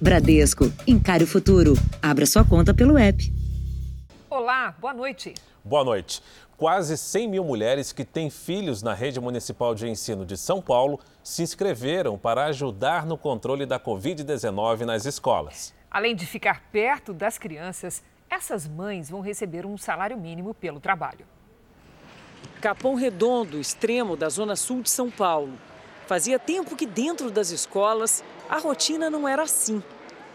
Bradesco, encare o futuro. Abra sua conta pelo app. Olá, boa noite. Boa noite. Quase 100 mil mulheres que têm filhos na rede municipal de ensino de São Paulo se inscreveram para ajudar no controle da Covid-19 nas escolas. Além de ficar perto das crianças, essas mães vão receber um salário mínimo pelo trabalho. Capão Redondo, extremo da zona sul de São Paulo. Fazia tempo que dentro das escolas a rotina não era assim.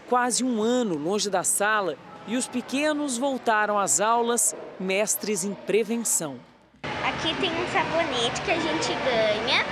Quase um ano longe da sala e os pequenos voltaram às aulas, mestres em prevenção. Aqui tem um sabonete que a gente ganha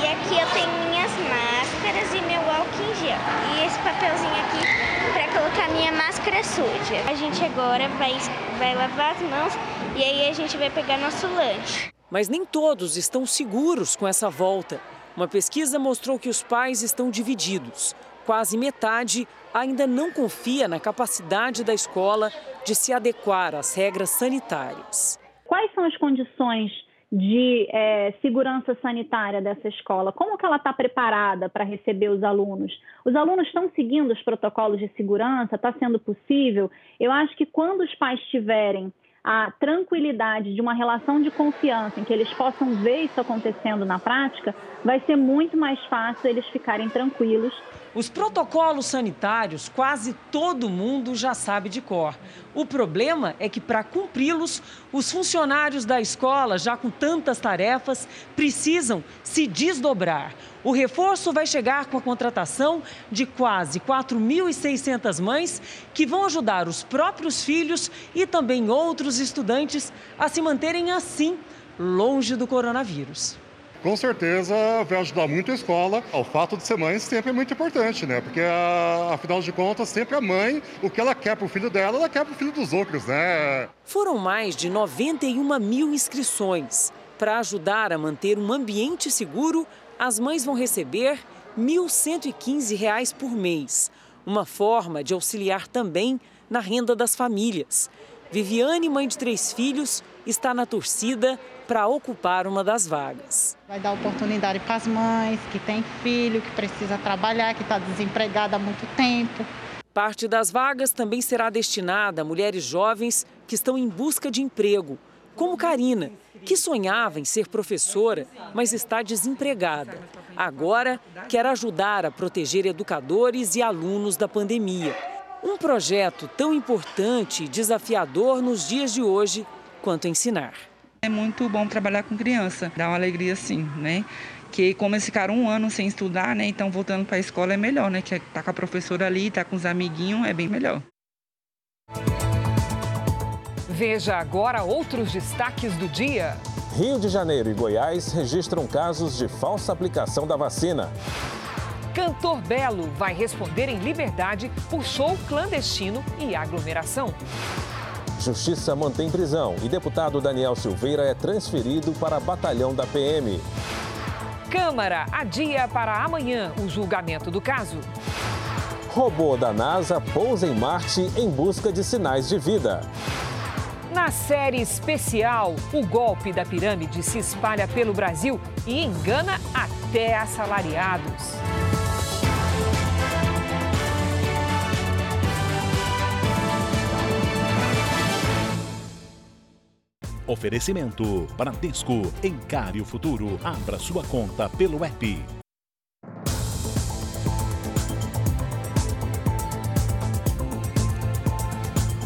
e aqui eu tenho minhas máscaras e meu álcool em gel. E esse papelzinho aqui para colocar minha máscara suja. A gente agora vai, vai lavar as mãos e aí a gente vai pegar nosso lanche. Mas nem todos estão seguros com essa volta. Uma pesquisa mostrou que os pais estão divididos. Quase metade ainda não confia na capacidade da escola de se adequar às regras sanitárias. Quais são as condições de é, segurança sanitária dessa escola? Como que ela está preparada para receber os alunos? Os alunos estão seguindo os protocolos de segurança? Está sendo possível? Eu acho que quando os pais tiverem a tranquilidade de uma relação de confiança em que eles possam ver isso acontecendo na prática, vai ser muito mais fácil eles ficarem tranquilos. Os protocolos sanitários quase todo mundo já sabe de cor. O problema é que, para cumpri-los, os funcionários da escola, já com tantas tarefas, precisam se desdobrar. O reforço vai chegar com a contratação de quase 4.600 mães que vão ajudar os próprios filhos e também outros estudantes a se manterem assim, longe do coronavírus. Com certeza vai ajudar muito a escola. O fato de ser mãe sempre é muito importante, né? Porque, afinal de contas, sempre a mãe, o que ela quer para o filho dela, ela quer para o filho dos outros, né? Foram mais de 91 mil inscrições. Para ajudar a manter um ambiente seguro, as mães vão receber R$ 1.115 por mês. Uma forma de auxiliar também na renda das famílias. Viviane, mãe de três filhos, está na torcida para ocupar uma das vagas. Vai dar oportunidade para as mães que têm filho, que precisa trabalhar, que está desempregada há muito tempo. Parte das vagas também será destinada a mulheres jovens que estão em busca de emprego, como Karina, que sonhava em ser professora, mas está desempregada. Agora quer ajudar a proteger educadores e alunos da pandemia. Um projeto tão importante e desafiador nos dias de hoje quanto ensinar. É muito bom trabalhar com criança, dá uma alegria sim, né? Que como eles ficaram um ano sem estudar, né? Então voltando para a escola é melhor, né? Que é tá com a professora ali, tá com os amiguinhos, é bem melhor. Veja agora outros destaques do dia. Rio de Janeiro e Goiás registram casos de falsa aplicação da vacina. Cantor Belo vai responder em liberdade por show clandestino e aglomeração. Justiça mantém prisão e deputado Daniel Silveira é transferido para batalhão da PM. Câmara adia para amanhã o julgamento do caso. Robô da NASA pousa em Marte em busca de sinais de vida. Na série especial, o golpe da pirâmide se espalha pelo Brasil e engana até assalariados. Oferecimento: Bradesco. Encare o futuro. Abra sua conta pelo app.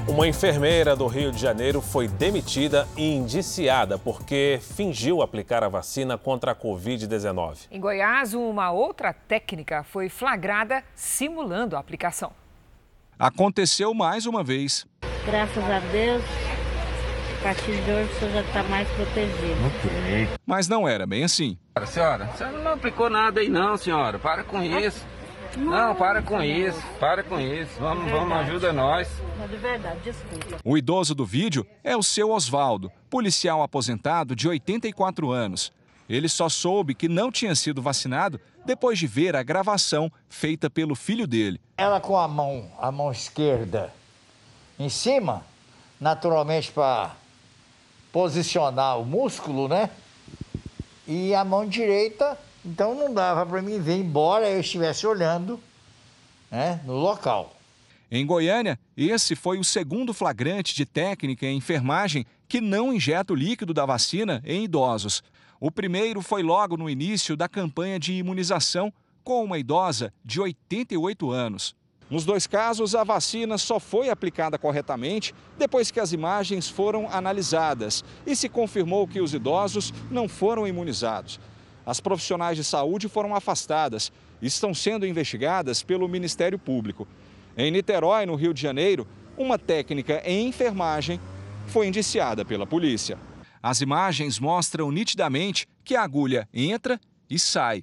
Uma enfermeira do Rio de Janeiro foi demitida e indiciada porque fingiu aplicar a vacina contra a Covid-19. Em Goiás, uma outra técnica foi flagrada simulando a aplicação. Aconteceu mais uma vez. Graças a Deus, partir de hoje você já está mais protegido. Ok. Mas não era bem assim. Senhora, a senhora não aplicou nada aí não, senhora. Para com isso. Não, para com isso, para com isso. Vamos, vamos, ajuda nós. De verdade, desculpa. O idoso do vídeo é o seu Oswaldo, policial aposentado de 84 anos. Ele só soube que não tinha sido vacinado depois de ver a gravação feita pelo filho dele. Ela com a mão, a mão esquerda em cima, naturalmente para posicionar o músculo, né? E a mão direita então não dava para mim ver, embora eu estivesse olhando né, no local. Em Goiânia, esse foi o segundo flagrante de técnica em enfermagem que não injeta o líquido da vacina em idosos. O primeiro foi logo no início da campanha de imunização com uma idosa de 88 anos. Nos dois casos, a vacina só foi aplicada corretamente depois que as imagens foram analisadas e se confirmou que os idosos não foram imunizados. As profissionais de saúde foram afastadas e estão sendo investigadas pelo Ministério Público. Em Niterói, no Rio de Janeiro, uma técnica em enfermagem foi indiciada pela polícia. As imagens mostram nitidamente que a agulha entra e sai.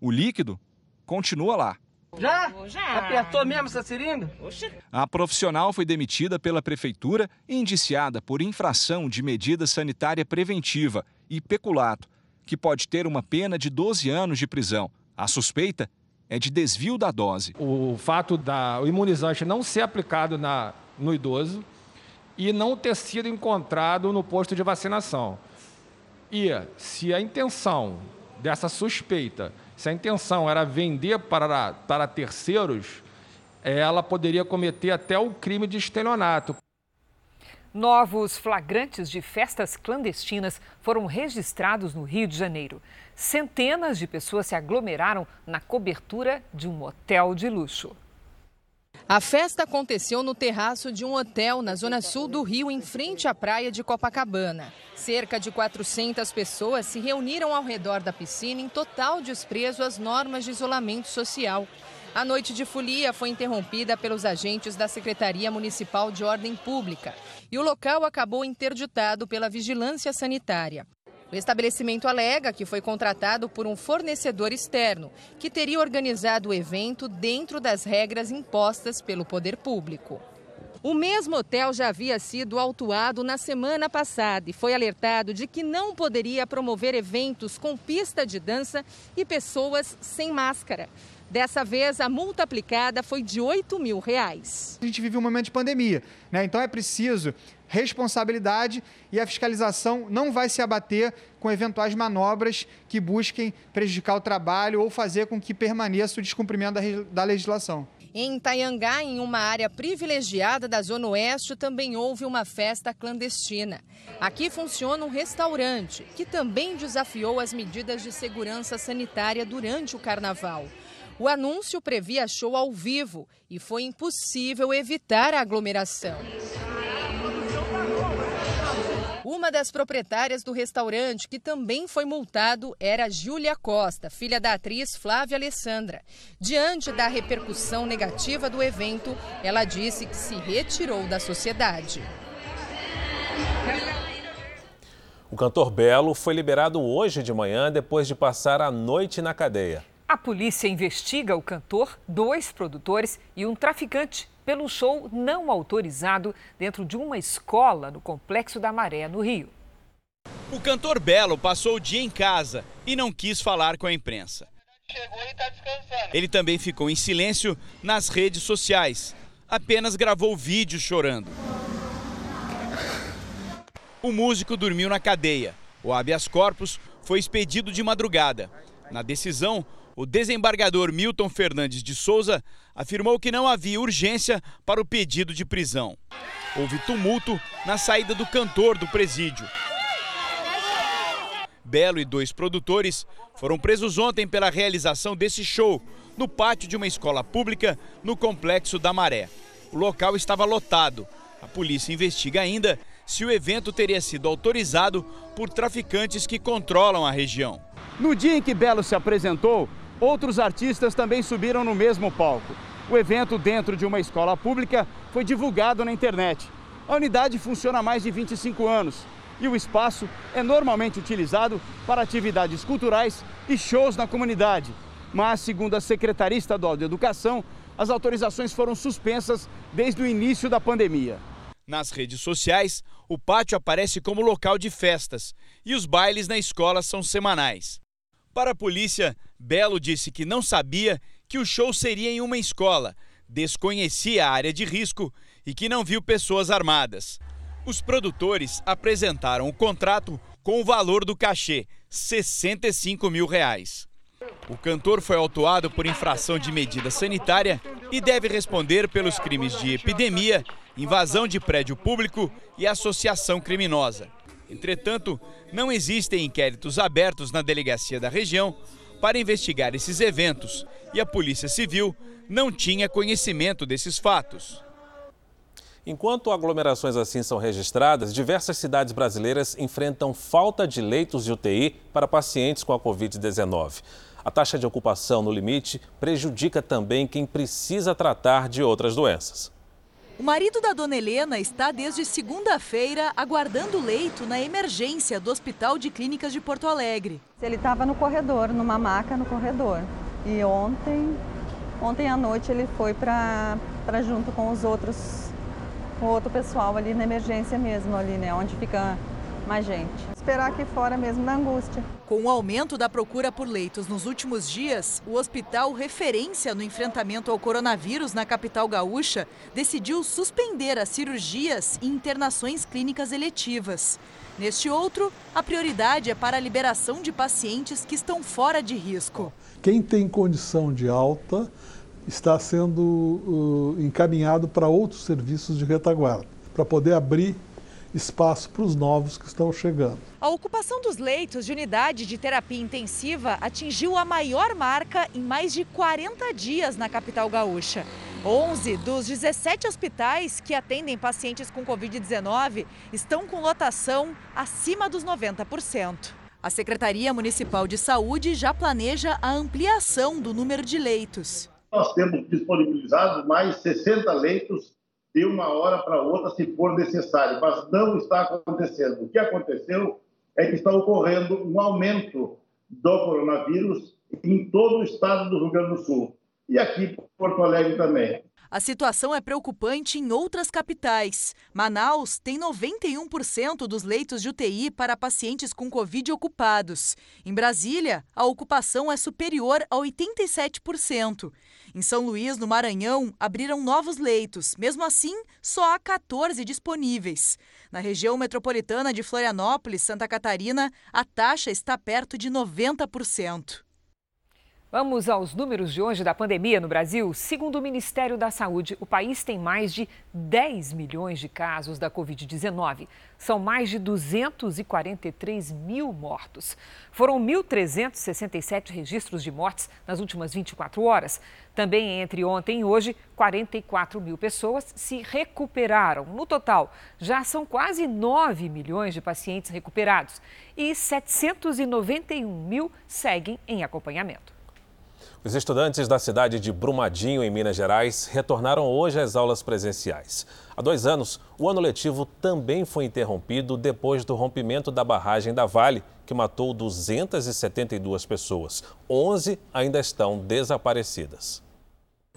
O líquido continua lá. Já? Já. Apertou mesmo essa seringa? Oxi. A profissional foi demitida pela prefeitura e indiciada por infração de medida sanitária preventiva e peculato, que pode ter uma pena de 12 anos de prisão. A suspeita é de desvio da dose. O fato da o imunizante não ser aplicado na, no idoso e não ter sido encontrado no posto de vacinação. E se a intenção dessa suspeita se a intenção era vender para, para terceiros, ela poderia cometer até o crime de estelionato. Novos flagrantes de festas clandestinas foram registrados no Rio de Janeiro. Centenas de pessoas se aglomeraram na cobertura de um hotel de luxo. A festa aconteceu no terraço de um hotel na zona sul do Rio, em frente à praia de Copacabana. Cerca de 400 pessoas se reuniram ao redor da piscina em total desprezo às normas de isolamento social. A noite de folia foi interrompida pelos agentes da Secretaria Municipal de Ordem Pública e o local acabou interditado pela Vigilância Sanitária. O estabelecimento alega que foi contratado por um fornecedor externo, que teria organizado o evento dentro das regras impostas pelo poder público. O mesmo hotel já havia sido autuado na semana passada e foi alertado de que não poderia promover eventos com pista de dança e pessoas sem máscara. Dessa vez, a multa aplicada foi de 8 mil reais. A gente vive um momento de pandemia, né? então é preciso responsabilidade e a fiscalização não vai se abater com eventuais manobras que busquem prejudicar o trabalho ou fazer com que permaneça o descumprimento da legislação. Em Itaiangá, em uma área privilegiada da Zona Oeste, também houve uma festa clandestina. Aqui funciona um restaurante, que também desafiou as medidas de segurança sanitária durante o carnaval. O anúncio previa show ao vivo e foi impossível evitar a aglomeração. Uma das proprietárias do restaurante, que também foi multado, era Júlia Costa, filha da atriz Flávia Alessandra. Diante da repercussão negativa do evento, ela disse que se retirou da sociedade. O cantor Belo foi liberado hoje de manhã depois de passar a noite na cadeia. A polícia investiga o cantor, dois produtores e um traficante pelo show não autorizado dentro de uma escola no Complexo da Maré, no Rio. O cantor Belo passou o dia em casa e não quis falar com a imprensa. Ele também ficou em silêncio nas redes sociais. Apenas gravou vídeos chorando. O músico dormiu na cadeia. O habeas corpus foi expedido de madrugada. Na decisão, o desembargador Milton Fernandes de Souza afirmou que não havia urgência para o pedido de prisão. Houve tumulto na saída do cantor do presídio. Belo e dois produtores foram presos ontem pela realização desse show no pátio de uma escola pública no Complexo da Maré. O local estava lotado. A polícia investiga ainda se o evento teria sido autorizado por traficantes que controlam a região. No dia em que Belo se apresentou, Outros artistas também subiram no mesmo palco. O evento, dentro de uma escola pública, foi divulgado na internet. A unidade funciona há mais de 25 anos e o espaço é normalmente utilizado para atividades culturais e shows na comunidade. Mas, segundo a Secretaria Estadual de Educação, as autorizações foram suspensas desde o início da pandemia. Nas redes sociais, o pátio aparece como local de festas e os bailes na escola são semanais. Para a polícia, Belo disse que não sabia que o show seria em uma escola, desconhecia a área de risco e que não viu pessoas armadas. Os produtores apresentaram o contrato com o valor do cachê, 65 mil reais. O cantor foi autuado por infração de medida sanitária e deve responder pelos crimes de epidemia, invasão de prédio público e associação criminosa. Entretanto, não existem inquéritos abertos na delegacia da região para investigar esses eventos e a Polícia Civil não tinha conhecimento desses fatos. Enquanto aglomerações assim são registradas, diversas cidades brasileiras enfrentam falta de leitos de UTI para pacientes com a Covid-19. A taxa de ocupação no limite prejudica também quem precisa tratar de outras doenças. O marido da dona Helena está desde segunda-feira aguardando leito na emergência do Hospital de Clínicas de Porto Alegre. Ele estava no corredor, numa maca no corredor. E ontem, ontem à noite ele foi para junto com os outros, com outro pessoal ali na emergência mesmo, ali, né? Onde fica mais gente. Esperar aqui fora mesmo, na angústia. Com o aumento da procura por leitos nos últimos dias, o hospital referência no enfrentamento ao coronavírus na capital gaúcha decidiu suspender as cirurgias e internações clínicas eletivas. Neste outro, a prioridade é para a liberação de pacientes que estão fora de risco. Quem tem condição de alta está sendo uh, encaminhado para outros serviços de retaguarda, para poder abrir espaço para os novos que estão chegando. A ocupação dos leitos de unidade de terapia intensiva atingiu a maior marca em mais de 40 dias na capital gaúcha. 11 dos 17 hospitais que atendem pacientes com Covid-19 estão com lotação acima dos 90%. A Secretaria Municipal de Saúde já planeja a ampliação do número de leitos. Nós temos disponibilizados mais 60 leitos de uma hora para outra, se for necessário, mas não está acontecendo. O que aconteceu é que está ocorrendo um aumento do coronavírus em todo o estado do Rio Grande do Sul e aqui em Porto Alegre também. A situação é preocupante em outras capitais. Manaus tem 91% dos leitos de UTI para pacientes com Covid ocupados. Em Brasília, a ocupação é superior a 87%. Em São Luís, no Maranhão, abriram novos leitos. Mesmo assim, só há 14 disponíveis. Na região metropolitana de Florianópolis, Santa Catarina, a taxa está perto de 90%. Vamos aos números de hoje da pandemia no Brasil. Segundo o Ministério da Saúde, o país tem mais de 10 milhões de casos da Covid-19. São mais de 243 mil mortos. Foram 1.367 registros de mortes nas últimas 24 horas. Também entre ontem e hoje, 44 mil pessoas se recuperaram. No total, já são quase 9 milhões de pacientes recuperados e 791 mil seguem em acompanhamento. Os estudantes da cidade de Brumadinho, em Minas Gerais, retornaram hoje às aulas presenciais. Há dois anos, o ano letivo também foi interrompido depois do rompimento da barragem da Vale, que matou 272 pessoas. 11 ainda estão desaparecidas.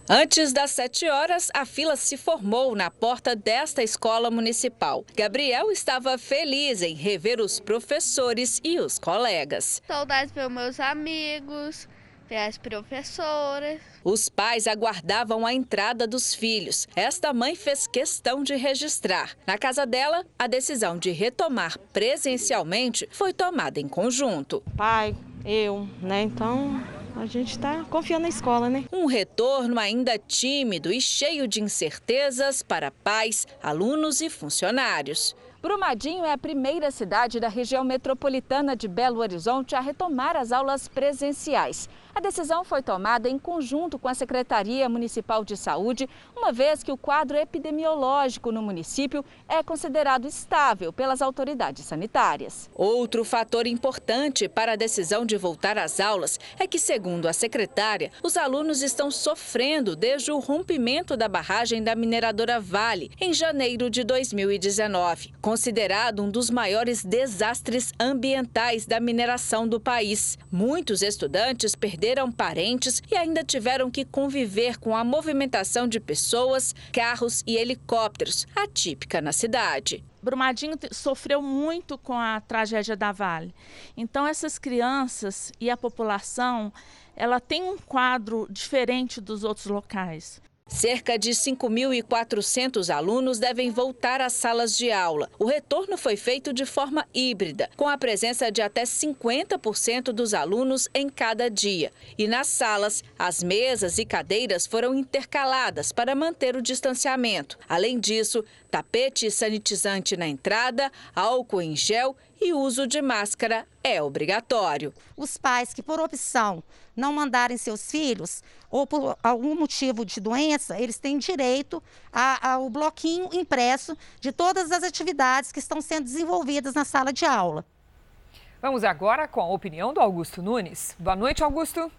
Antes das 7 horas, a fila se formou na porta desta escola municipal. Gabriel estava feliz em rever os professores e os colegas. Saudades pelos meus amigos, as professoras. Os pais aguardavam a entrada dos filhos. Esta mãe fez questão de registrar. Na casa dela, a decisão de retomar presencialmente foi tomada em conjunto. Pai, eu, né? Então, a gente está confiando na escola, né? Um retorno ainda tímido e cheio de incertezas para pais, alunos e funcionários. Brumadinho é a primeira cidade da região metropolitana de Belo Horizonte a retomar as aulas presenciais. A decisão foi tomada em conjunto com a Secretaria Municipal de Saúde, uma vez que o quadro epidemiológico no município é considerado estável pelas autoridades sanitárias. Outro fator importante para a decisão de voltar às aulas é que, segundo a secretária, os alunos estão sofrendo desde o rompimento da barragem da mineradora Vale em janeiro de 2019, considerado um dos maiores desastres ambientais da mineração do país. Muitos estudantes perderam perderam parentes e ainda tiveram que conviver com a movimentação de pessoas, carros e helicópteros, atípica na cidade. Brumadinho sofreu muito com a tragédia da Vale. Então essas crianças e a população, ela tem um quadro diferente dos outros locais. Cerca de 5.400 alunos devem voltar às salas de aula. O retorno foi feito de forma híbrida, com a presença de até 50% dos alunos em cada dia. E nas salas, as mesas e cadeiras foram intercaladas para manter o distanciamento. Além disso, tapete sanitizante na entrada, álcool em gel e uso de máscara é obrigatório. Os pais que, por opção, não mandarem seus filhos ou por algum motivo de doença, eles têm direito ao bloquinho impresso de todas as atividades que estão sendo desenvolvidas na sala de aula. Vamos agora com a opinião do Augusto Nunes. Boa noite, Augusto.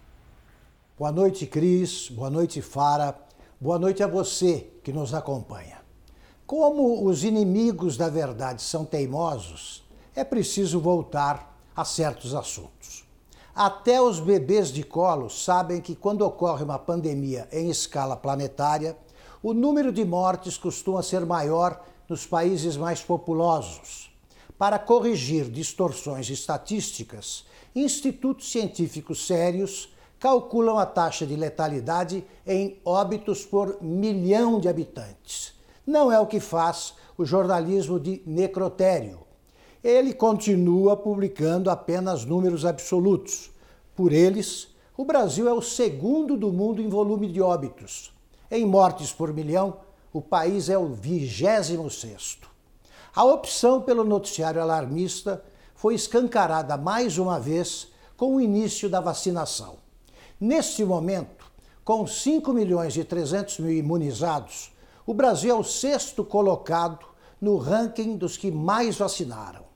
Boa noite, Cris. Boa noite, Fara. Boa noite a você que nos acompanha. Como os inimigos da verdade são teimosos, é preciso voltar a certos assuntos. Até os bebês de colo sabem que quando ocorre uma pandemia em escala planetária, o número de mortes costuma ser maior nos países mais populosos. Para corrigir distorções estatísticas, institutos científicos sérios calculam a taxa de letalidade em óbitos por milhão de habitantes. Não é o que faz o jornalismo de necrotério, ele continua publicando apenas números absolutos. Por eles, o Brasil é o segundo do mundo em volume de óbitos. Em mortes por milhão, o país é o vigésimo sexto. A opção pelo noticiário alarmista foi escancarada mais uma vez com o início da vacinação. Neste momento, com 5 milhões e 300 mil imunizados, o Brasil é o sexto colocado no ranking dos que mais vacinaram.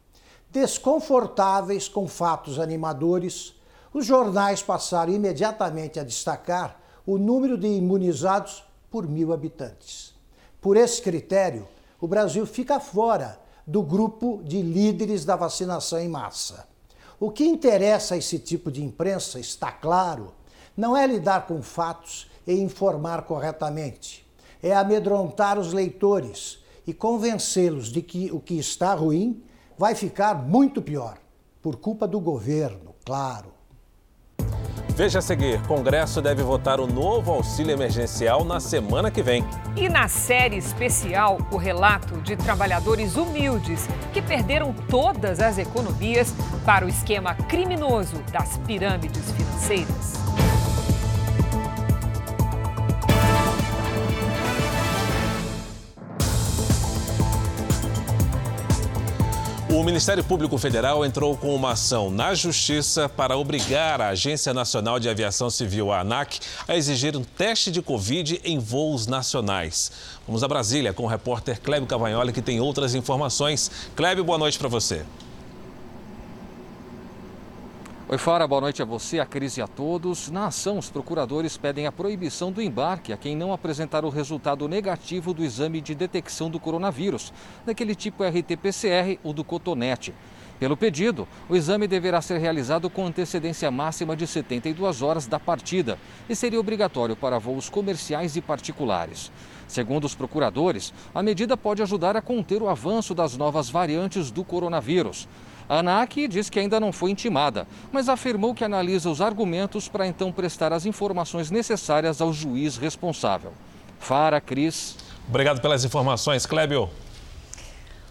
Desconfortáveis com fatos animadores, os jornais passaram imediatamente a destacar o número de imunizados por mil habitantes. Por esse critério, o Brasil fica fora do grupo de líderes da vacinação em massa. O que interessa a esse tipo de imprensa, está claro, não é lidar com fatos e informar corretamente, é amedrontar os leitores e convencê-los de que o que está ruim vai ficar muito pior, por culpa do governo, claro. Veja a seguir: Congresso deve votar o novo auxílio emergencial na semana que vem. E na série especial, o relato de trabalhadores humildes que perderam todas as economias para o esquema criminoso das pirâmides financeiras. O Ministério Público Federal entrou com uma ação na Justiça para obrigar a Agência Nacional de Aviação Civil, a ANAC, a exigir um teste de Covid em voos nacionais. Vamos a Brasília com o repórter Clébio Cavagnoli, que tem outras informações. Clébio, boa noite para você. Oi, Fara, boa noite a você, a Cris e a todos. Na ação, os procuradores pedem a proibição do embarque a quem não apresentar o resultado negativo do exame de detecção do coronavírus, daquele tipo RT-PCR ou do cotonete. Pelo pedido, o exame deverá ser realizado com antecedência máxima de 72 horas da partida e seria obrigatório para voos comerciais e particulares. Segundo os procuradores, a medida pode ajudar a conter o avanço das novas variantes do coronavírus. A ANAC diz que ainda não foi intimada, mas afirmou que analisa os argumentos para então prestar as informações necessárias ao juiz responsável. Fara, Cris. Obrigado pelas informações, Clébio.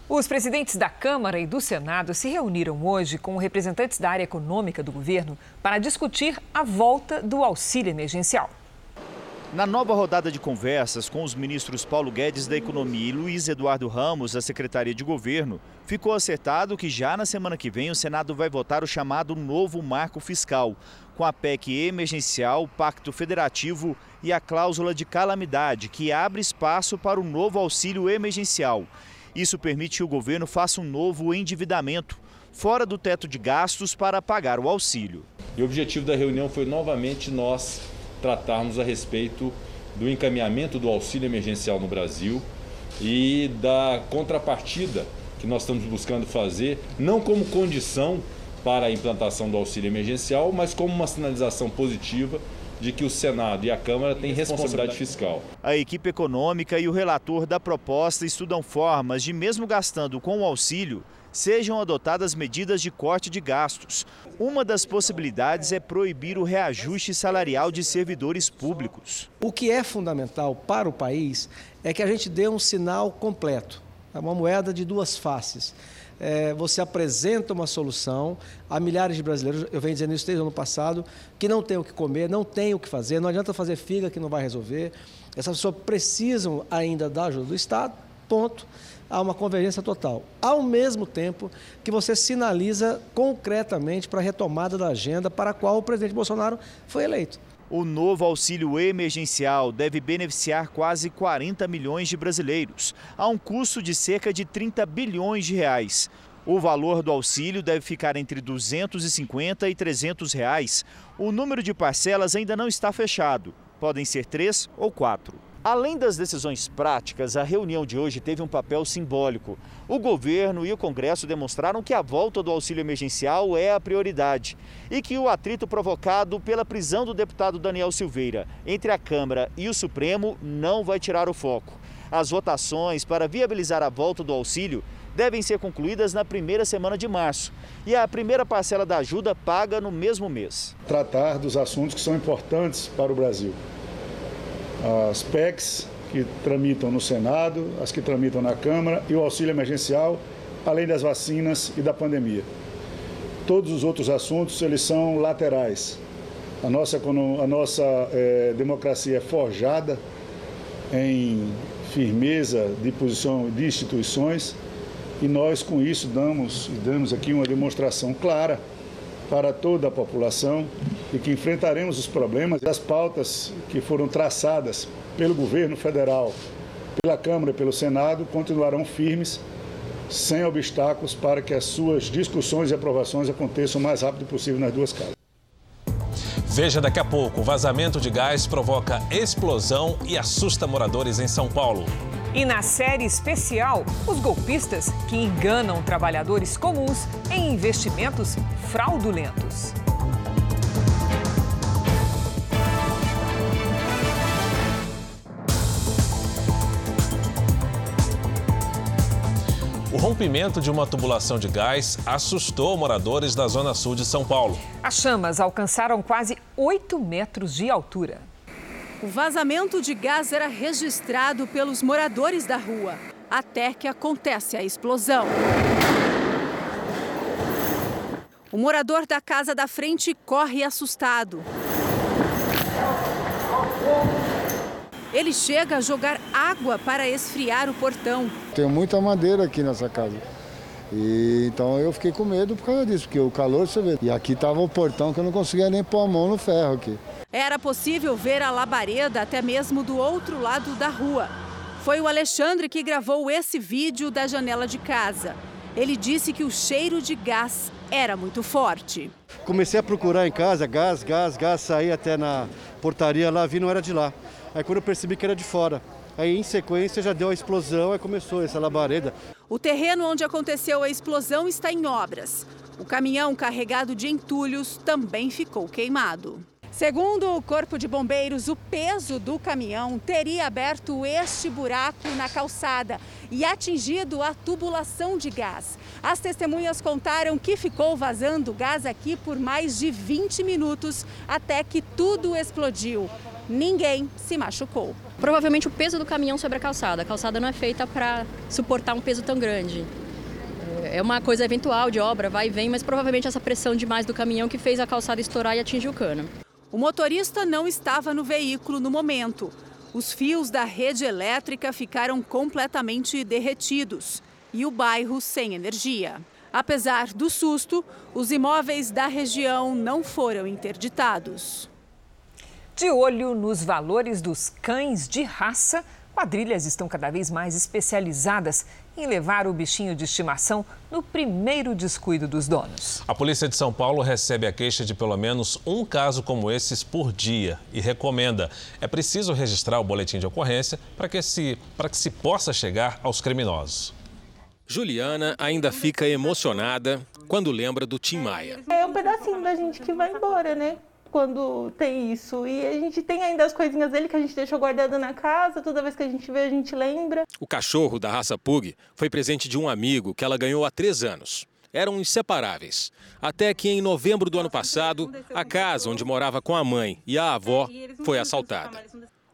Os presidentes da Câmara e do Senado se reuniram hoje com representantes da área econômica do governo para discutir a volta do auxílio emergencial. Na nova rodada de conversas com os ministros Paulo Guedes da Economia e Luiz Eduardo Ramos da Secretaria de Governo, ficou acertado que já na semana que vem o Senado vai votar o chamado novo marco fiscal, com a PEC emergencial, Pacto Federativo e a cláusula de calamidade, que abre espaço para o novo auxílio emergencial. Isso permite que o governo faça um novo endividamento, fora do teto de gastos, para pagar o auxílio. E o objetivo da reunião foi novamente nós tratarmos a respeito do encaminhamento do auxílio emergencial no Brasil e da contrapartida que nós estamos buscando fazer, não como condição para a implantação do auxílio emergencial, mas como uma sinalização positiva de que o Senado e a Câmara têm responsabilidade fiscal. A equipe econômica e o relator da proposta estudam formas de, mesmo gastando com o auxílio, sejam adotadas medidas de corte de gastos. Uma das possibilidades é proibir o reajuste salarial de servidores públicos. O que é fundamental para o país é que a gente dê um sinal completo, é uma moeda de duas faces. É, você apresenta uma solução a milhares de brasileiros, eu venho dizendo isso desde o ano passado, que não tem o que comer, não tem o que fazer, não adianta fazer figa que não vai resolver. Essas pessoas precisam ainda da ajuda do Estado, ponto. Há uma convergência total. Ao mesmo tempo que você sinaliza concretamente para a retomada da agenda para a qual o presidente Bolsonaro foi eleito. O novo auxílio emergencial deve beneficiar quase 40 milhões de brasileiros, a um custo de cerca de 30 bilhões de reais. O valor do auxílio deve ficar entre 250 e 300 reais. O número de parcelas ainda não está fechado. Podem ser três ou quatro. Além das decisões práticas, a reunião de hoje teve um papel simbólico. O governo e o Congresso demonstraram que a volta do auxílio emergencial é a prioridade e que o atrito provocado pela prisão do deputado Daniel Silveira entre a Câmara e o Supremo não vai tirar o foco. As votações para viabilizar a volta do auxílio devem ser concluídas na primeira semana de março e a primeira parcela da ajuda paga no mesmo mês. Tratar dos assuntos que são importantes para o Brasil as PECs que tramitam no Senado, as que tramitam na Câmara e o auxílio emergencial, além das vacinas e da pandemia. Todos os outros assuntos eles são laterais. A nossa, a nossa é, democracia é forjada em firmeza de posição de instituições e nós com isso damos, damos aqui uma demonstração clara para toda a população e que enfrentaremos os problemas e as pautas que foram traçadas pelo governo federal, pela Câmara e pelo Senado continuarão firmes, sem obstáculos, para que as suas discussões e aprovações aconteçam o mais rápido possível nas duas casas. Veja daqui a pouco: vazamento de gás provoca explosão e assusta moradores em São Paulo. E na série especial, os golpistas que enganam trabalhadores comuns em investimentos fraudulentos. O rompimento de uma tubulação de gás assustou moradores da zona sul de São Paulo. As chamas alcançaram quase 8 metros de altura. O vazamento de gás era registrado pelos moradores da rua, até que acontece a explosão. O morador da casa da frente corre assustado. Ele chega a jogar água para esfriar o portão. Tem muita madeira aqui nessa casa. E, então eu fiquei com medo por causa disso, porque o calor você vê. E aqui estava o portão que eu não conseguia nem pôr a mão no ferro aqui. Era possível ver a labareda até mesmo do outro lado da rua. Foi o Alexandre que gravou esse vídeo da janela de casa. Ele disse que o cheiro de gás era muito forte. Comecei a procurar em casa gás, gás, gás, saí até na portaria lá, vi não era de lá. Aí quando eu percebi que era de fora. Aí em sequência já deu a explosão e começou essa labareda. O terreno onde aconteceu a explosão está em obras. O caminhão carregado de entulhos também ficou queimado. Segundo o Corpo de Bombeiros, o peso do caminhão teria aberto este buraco na calçada e atingido a tubulação de gás. As testemunhas contaram que ficou vazando gás aqui por mais de 20 minutos até que tudo explodiu. Ninguém se machucou. Provavelmente o peso do caminhão sobre a calçada. A calçada não é feita para suportar um peso tão grande. É uma coisa eventual de obra, vai e vem, mas provavelmente essa pressão demais do caminhão que fez a calçada estourar e atingir o cano. O motorista não estava no veículo no momento. Os fios da rede elétrica ficaram completamente derretidos e o bairro sem energia. Apesar do susto, os imóveis da região não foram interditados. De olho nos valores dos cães de raça, quadrilhas estão cada vez mais especializadas em levar o bichinho de estimação no primeiro descuido dos donos. A Polícia de São Paulo recebe a queixa de pelo menos um caso como esses por dia e recomenda: é preciso registrar o boletim de ocorrência para que, se, para que se possa chegar aos criminosos. Juliana ainda fica emocionada quando lembra do Tim Maia. É um pedacinho da gente que vai embora, né? Quando tem isso. E a gente tem ainda as coisinhas dele que a gente deixou guardado na casa, toda vez que a gente vê, a gente lembra. O cachorro da raça Pug foi presente de um amigo que ela ganhou há três anos. Eram inseparáveis. Até que em novembro do ano passado, a casa onde morava com a mãe e a avó foi assaltada.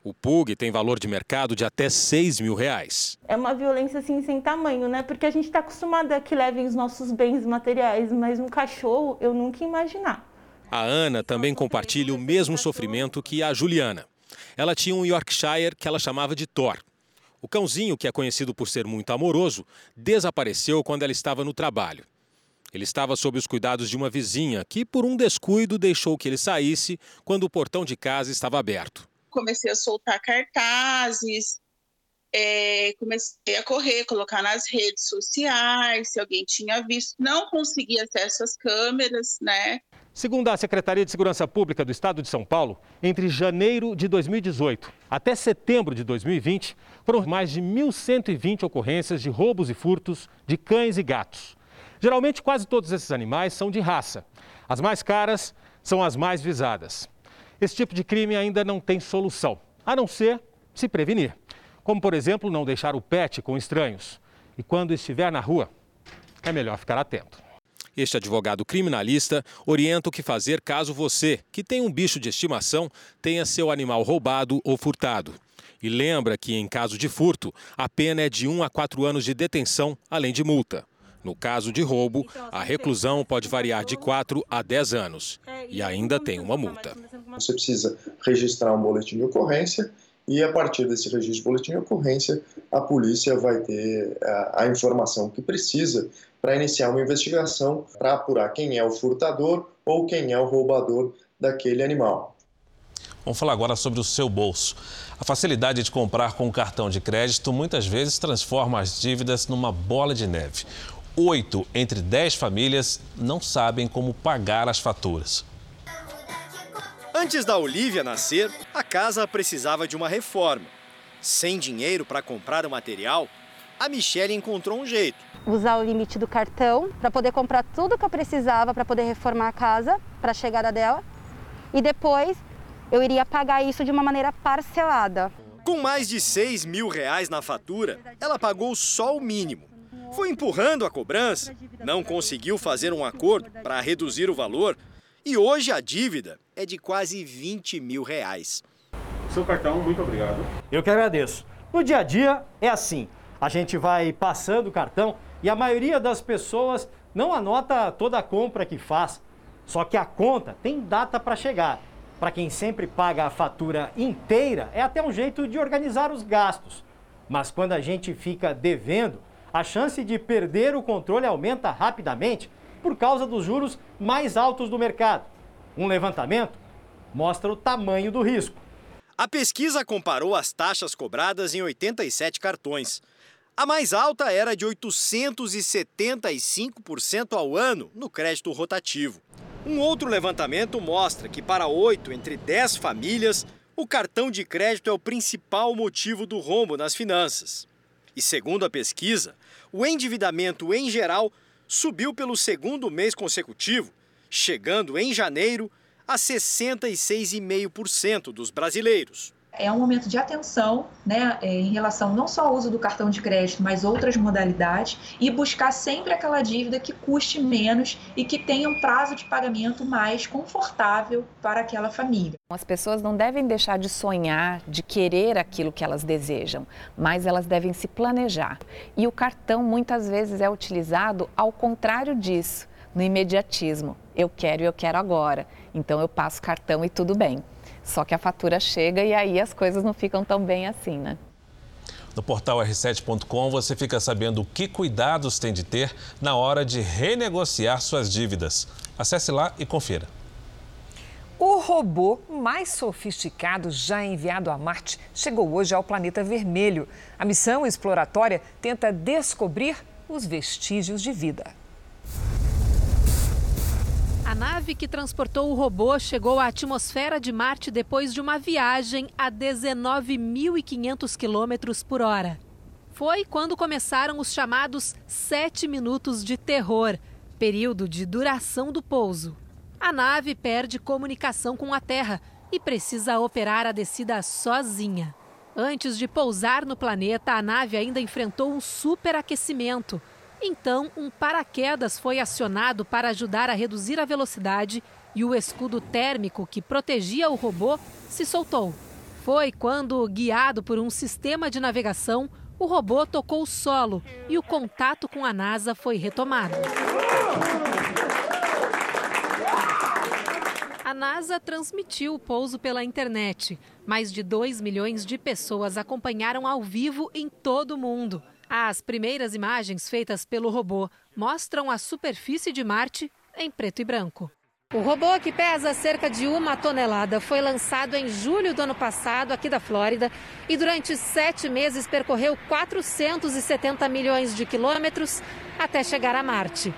O Pug tem valor de mercado de até 6 mil reais. É uma violência assim sem tamanho, né? Porque a gente está acostumado a que levem os nossos bens materiais, mas um cachorro eu nunca ia imaginar. A Ana também compartilha o mesmo sofrimento que a Juliana. Ela tinha um Yorkshire que ela chamava de Thor. O cãozinho, que é conhecido por ser muito amoroso, desapareceu quando ela estava no trabalho. Ele estava sob os cuidados de uma vizinha que, por um descuido, deixou que ele saísse quando o portão de casa estava aberto comecei a soltar cartazes, é, comecei a correr, colocar nas redes sociais, se alguém tinha visto. Não consegui acesso às câmeras, né? Segundo a Secretaria de Segurança Pública do Estado de São Paulo, entre janeiro de 2018 até setembro de 2020, foram mais de 1.120 ocorrências de roubos e furtos de cães e gatos. Geralmente, quase todos esses animais são de raça. As mais caras são as mais visadas. Esse tipo de crime ainda não tem solução, a não ser se prevenir. Como, por exemplo, não deixar o pet com estranhos. E quando estiver na rua, é melhor ficar atento. Este advogado criminalista orienta o que fazer caso você, que tem um bicho de estimação, tenha seu animal roubado ou furtado. E lembra que, em caso de furto, a pena é de 1 a 4 anos de detenção, além de multa. No caso de roubo, a reclusão pode variar de 4 a 10 anos. E ainda tem uma multa. Você precisa registrar um boletim de ocorrência e, a partir desse registro de boletim de ocorrência, a polícia vai ter a, a informação que precisa para iniciar uma investigação para apurar quem é o furtador ou quem é o roubador daquele animal. Vamos falar agora sobre o seu bolso. A facilidade de comprar com cartão de crédito muitas vezes transforma as dívidas numa bola de neve. Oito entre dez famílias não sabem como pagar as faturas. Antes da Olivia nascer, a casa precisava de uma reforma. Sem dinheiro para comprar o material, a Michelle encontrou um jeito. Usar o limite do cartão para poder comprar tudo que eu precisava para poder reformar a casa para a chegada dela. E depois eu iria pagar isso de uma maneira parcelada. Com mais de 6 mil reais na fatura, ela pagou só o mínimo. Foi empurrando a cobrança, não conseguiu fazer um acordo para reduzir o valor e hoje a dívida é de quase 20 mil reais. Seu cartão, muito obrigado. Eu que agradeço. No dia a dia é assim: a gente vai passando o cartão e a maioria das pessoas não anota toda a compra que faz. Só que a conta tem data para chegar. Para quem sempre paga a fatura inteira, é até um jeito de organizar os gastos. Mas quando a gente fica devendo, a chance de perder o controle aumenta rapidamente por causa dos juros mais altos do mercado. Um levantamento mostra o tamanho do risco. A pesquisa comparou as taxas cobradas em 87 cartões. A mais alta era de 875% ao ano no crédito rotativo. Um outro levantamento mostra que, para 8 entre 10 famílias, o cartão de crédito é o principal motivo do rombo nas finanças. E segundo a pesquisa, o endividamento em geral subiu pelo segundo mês consecutivo, chegando em janeiro a 66,5% dos brasileiros. É um momento de atenção né, é, em relação não só ao uso do cartão de crédito, mas outras modalidades, e buscar sempre aquela dívida que custe menos e que tenha um prazo de pagamento mais confortável para aquela família. As pessoas não devem deixar de sonhar, de querer aquilo que elas desejam, mas elas devem se planejar. E o cartão muitas vezes é utilizado ao contrário disso, no imediatismo. Eu quero e eu quero agora. Então eu passo cartão e tudo bem. Só que a fatura chega e aí as coisas não ficam tão bem assim, né? No portal r7.com você fica sabendo que cuidados tem de ter na hora de renegociar suas dívidas. Acesse lá e confira. O robô mais sofisticado já enviado a Marte chegou hoje ao planeta vermelho. A missão exploratória tenta descobrir os vestígios de vida. A nave que transportou o robô chegou à atmosfera de Marte depois de uma viagem a 19.500 quilômetros por hora. Foi quando começaram os chamados sete minutos de terror, período de duração do pouso. A nave perde comunicação com a Terra e precisa operar a descida sozinha. Antes de pousar no planeta, a nave ainda enfrentou um superaquecimento. Então, um paraquedas foi acionado para ajudar a reduzir a velocidade e o escudo térmico que protegia o robô se soltou. Foi quando, guiado por um sistema de navegação, o robô tocou o solo e o contato com a NASA foi retomado. A NASA transmitiu o pouso pela internet. Mais de 2 milhões de pessoas acompanharam ao vivo em todo o mundo. As primeiras imagens feitas pelo robô mostram a superfície de Marte em preto e branco. O robô, que pesa cerca de uma tonelada, foi lançado em julho do ano passado aqui da Flórida e durante sete meses percorreu 470 milhões de quilômetros até chegar a Marte.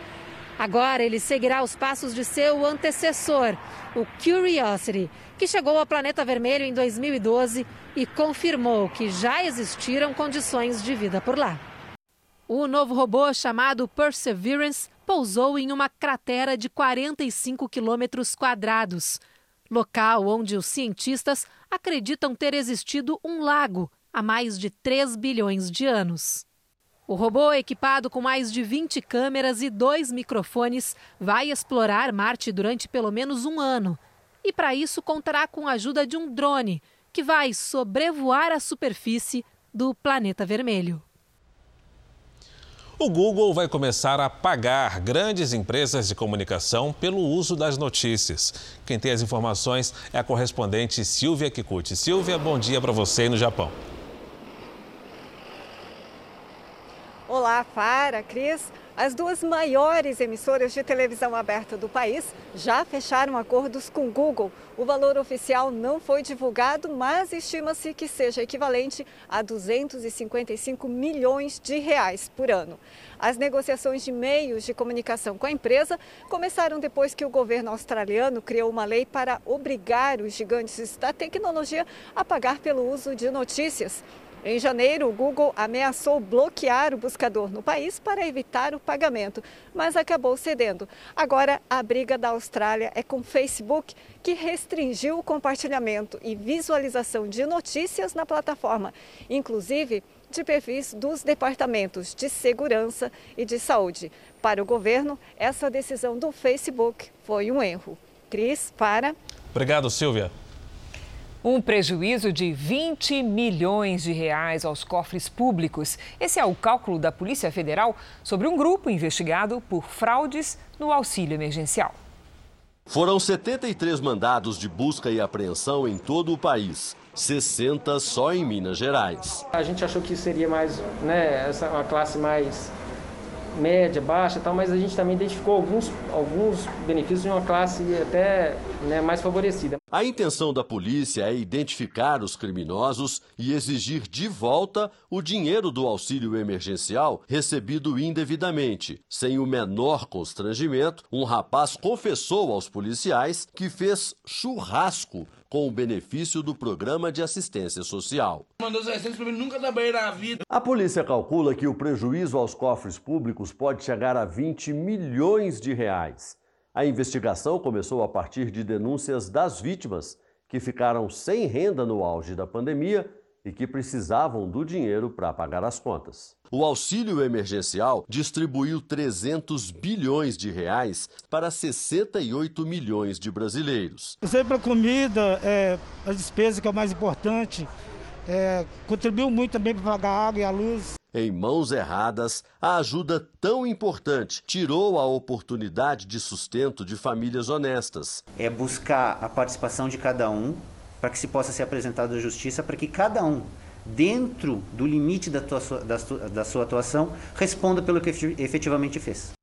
Agora ele seguirá os passos de seu antecessor, o Curiosity, que chegou ao planeta vermelho em 2012 e confirmou que já existiram condições de vida por lá. O novo robô, chamado Perseverance, pousou em uma cratera de 45 quilômetros quadrados, local onde os cientistas acreditam ter existido um lago há mais de 3 bilhões de anos. O robô, equipado com mais de 20 câmeras e dois microfones, vai explorar Marte durante pelo menos um ano. E para isso contará com a ajuda de um drone, que vai sobrevoar a superfície do planeta vermelho. O Google vai começar a pagar grandes empresas de comunicação pelo uso das notícias. Quem tem as informações é a correspondente Silvia Kikuchi. Silvia, bom dia para você no Japão. Olá, Fara, Cris. As duas maiores emissoras de televisão aberta do país já fecharam acordos com Google. O valor oficial não foi divulgado, mas estima-se que seja equivalente a 255 milhões de reais por ano. As negociações de meios de comunicação com a empresa começaram depois que o governo australiano criou uma lei para obrigar os gigantes da tecnologia a pagar pelo uso de notícias. Em janeiro, o Google ameaçou bloquear o buscador no país para evitar o pagamento, mas acabou cedendo. Agora, a briga da Austrália é com o Facebook, que restringiu o compartilhamento e visualização de notícias na plataforma, inclusive de perfis dos departamentos de segurança e de saúde. Para o governo, essa decisão do Facebook foi um erro. Cris, para. Obrigado, Silvia. Um prejuízo de 20 milhões de reais aos cofres públicos. Esse é o cálculo da Polícia Federal sobre um grupo investigado por fraudes no auxílio emergencial. Foram 73 mandados de busca e apreensão em todo o país, 60 só em Minas Gerais. A gente achou que seria mais, né, essa uma classe mais média, baixa, tal, mas a gente também identificou alguns, alguns benefícios de uma classe até né, mais favorecida. A intenção da polícia é identificar os criminosos e exigir de volta o dinheiro do auxílio emergencial recebido indevidamente. Sem o menor constrangimento, um rapaz confessou aos policiais que fez churrasco com o benefício do programa de assistência social. Mandou 600 para mim, nunca trabalhei na vida. A polícia calcula que o prejuízo aos cofres públicos pode chegar a 20 milhões de reais. A investigação começou a partir de denúncias das vítimas que ficaram sem renda no auge da pandemia e que precisavam do dinheiro para pagar as contas. O auxílio emergencial distribuiu 300 bilhões de reais para 68 milhões de brasileiros. Sempre a comida, é, a despesa que é o mais importante, é, contribuiu muito também para pagar a água e a luz. Em mãos erradas, a ajuda tão importante tirou a oportunidade de sustento de famílias honestas. É buscar a participação de cada um para que se possa ser apresentado à justiça, para que cada um, dentro do limite da, tua, da, da sua atuação, responda pelo que efetivamente fez.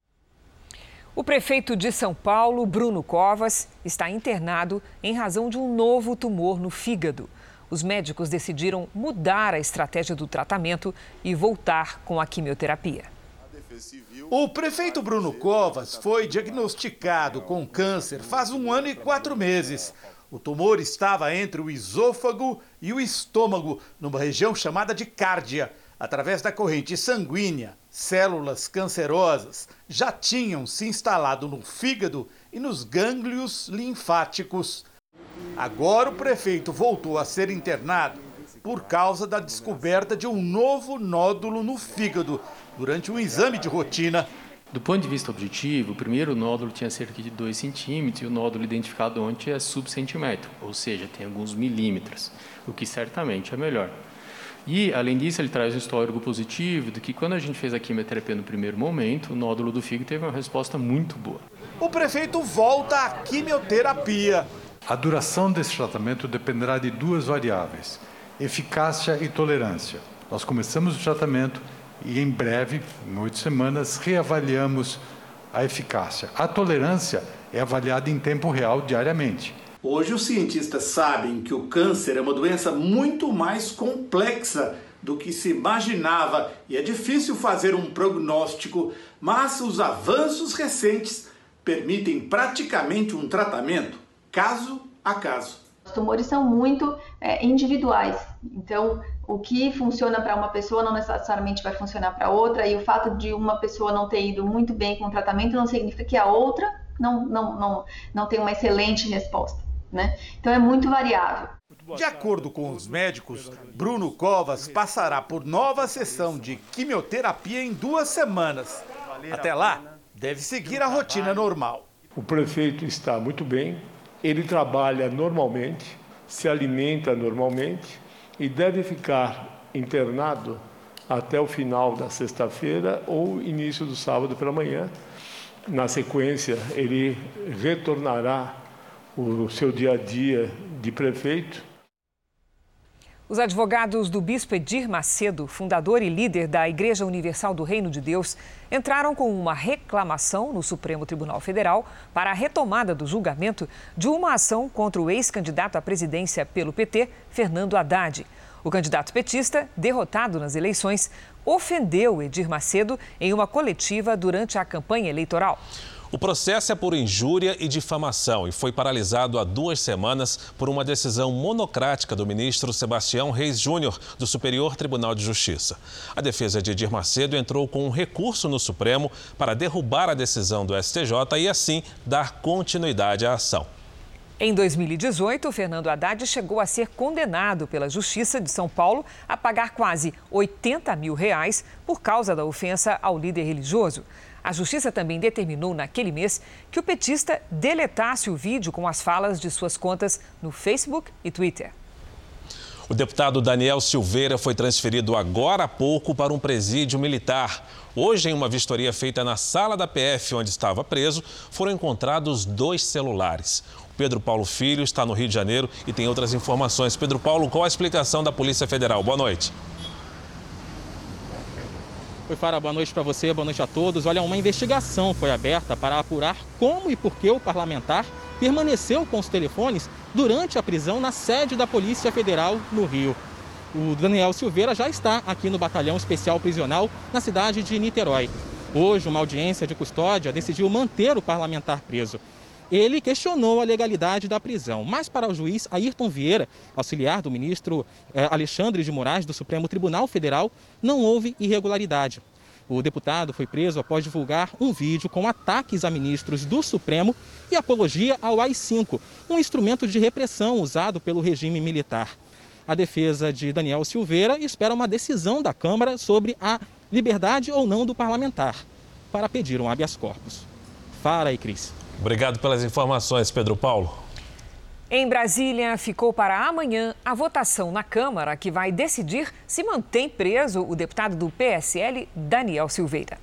O prefeito de São Paulo, Bruno Covas, está internado em razão de um novo tumor no fígado. Os médicos decidiram mudar a estratégia do tratamento e voltar com a quimioterapia. O prefeito Bruno Covas foi diagnosticado com câncer faz um ano e quatro meses. O tumor estava entre o esôfago e o estômago, numa região chamada de cárdia. Através da corrente sanguínea, células cancerosas já tinham se instalado no fígado e nos gânglios linfáticos. Agora o prefeito voltou a ser internado por causa da descoberta de um novo nódulo no fígado durante um exame de rotina. Do ponto de vista objetivo, o primeiro nódulo tinha cerca de 2 centímetros e o nódulo identificado ontem é subcentímetro, ou seja, tem alguns milímetros, o que certamente é melhor. E, além disso, ele traz um histórico positivo de que quando a gente fez a quimioterapia no primeiro momento, o nódulo do fígado teve uma resposta muito boa. O prefeito volta à quimioterapia. A duração desse tratamento dependerá de duas variáveis: eficácia e tolerância. Nós começamos o tratamento e, em breve, em oito semanas, reavaliamos a eficácia. A tolerância é avaliada em tempo real diariamente. Hoje os cientistas sabem que o câncer é uma doença muito mais complexa do que se imaginava e é difícil fazer um prognóstico, mas os avanços recentes permitem praticamente um tratamento caso a caso. Os tumores são muito é, individuais, então o que funciona para uma pessoa não necessariamente vai funcionar para outra, e o fato de uma pessoa não ter ido muito bem com o tratamento não significa que a outra não, não, não, não tem uma excelente resposta. Né? Então é muito variável. De acordo com os médicos, Bruno Covas passará por nova sessão de quimioterapia em duas semanas. Até lá, deve seguir a rotina normal. O prefeito está muito bem, ele trabalha normalmente, se alimenta normalmente e deve ficar internado até o final da sexta-feira ou início do sábado pela manhã. Na sequência, ele retornará o seu dia a dia de prefeito. Os advogados do bispo Edir Macedo, fundador e líder da Igreja Universal do Reino de Deus, entraram com uma reclamação no Supremo Tribunal Federal para a retomada do julgamento de uma ação contra o ex-candidato à presidência pelo PT, Fernando Haddad. O candidato petista, derrotado nas eleições, ofendeu Edir Macedo em uma coletiva durante a campanha eleitoral. O processo é por injúria e difamação e foi paralisado há duas semanas por uma decisão monocrática do ministro Sebastião Reis Júnior, do Superior Tribunal de Justiça. A defesa de Edir Macedo entrou com um recurso no Supremo para derrubar a decisão do STJ e, assim, dar continuidade à ação. Em 2018, Fernando Haddad chegou a ser condenado pela Justiça de São Paulo a pagar quase 80 mil reais por causa da ofensa ao líder religioso. A justiça também determinou naquele mês que o petista deletasse o vídeo com as falas de suas contas no Facebook e Twitter. O deputado Daniel Silveira foi transferido agora há pouco para um presídio militar. Hoje, em uma vistoria feita na sala da PF, onde estava preso, foram encontrados dois celulares. O Pedro Paulo Filho está no Rio de Janeiro e tem outras informações. Pedro Paulo, qual a explicação da Polícia Federal? Boa noite. Oi, Fara, boa noite para você, boa noite a todos. Olha, uma investigação foi aberta para apurar como e por que o parlamentar permaneceu com os telefones durante a prisão na sede da Polícia Federal no Rio. O Daniel Silveira já está aqui no Batalhão Especial Prisional na cidade de Niterói. Hoje, uma audiência de custódia decidiu manter o parlamentar preso. Ele questionou a legalidade da prisão, mas para o juiz Ayrton Vieira, auxiliar do ministro eh, Alexandre de Moraes do Supremo Tribunal Federal, não houve irregularidade. O deputado foi preso após divulgar um vídeo com ataques a ministros do Supremo e apologia ao AI-5, um instrumento de repressão usado pelo regime militar. A defesa de Daniel Silveira espera uma decisão da Câmara sobre a liberdade ou não do parlamentar para pedir um habeas corpus. Fala aí, Cris. Obrigado pelas informações, Pedro Paulo. Em Brasília, ficou para amanhã a votação na Câmara que vai decidir se mantém preso o deputado do PSL, Daniel Silveira.